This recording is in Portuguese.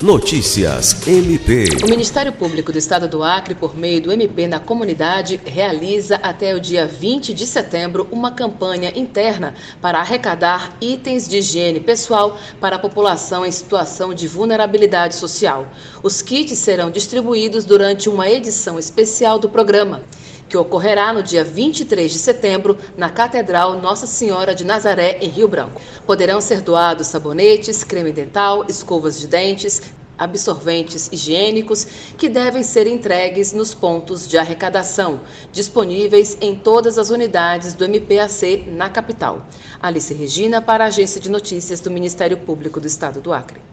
Notícias MP. O Ministério Público do Estado do Acre, por meio do MP na comunidade, realiza até o dia 20 de setembro uma campanha interna para arrecadar itens de higiene pessoal para a população em situação de vulnerabilidade social. Os kits serão distribuídos durante uma edição especial do programa que ocorrerá no dia 23 de setembro na Catedral Nossa Senhora de Nazaré, em Rio Branco. Poderão ser doados sabonetes, creme dental, escovas de dentes, absorventes higiênicos que devem ser entregues nos pontos de arrecadação, disponíveis em todas as unidades do MPAC na capital. Alice Regina, para a Agência de Notícias do Ministério Público do Estado do Acre.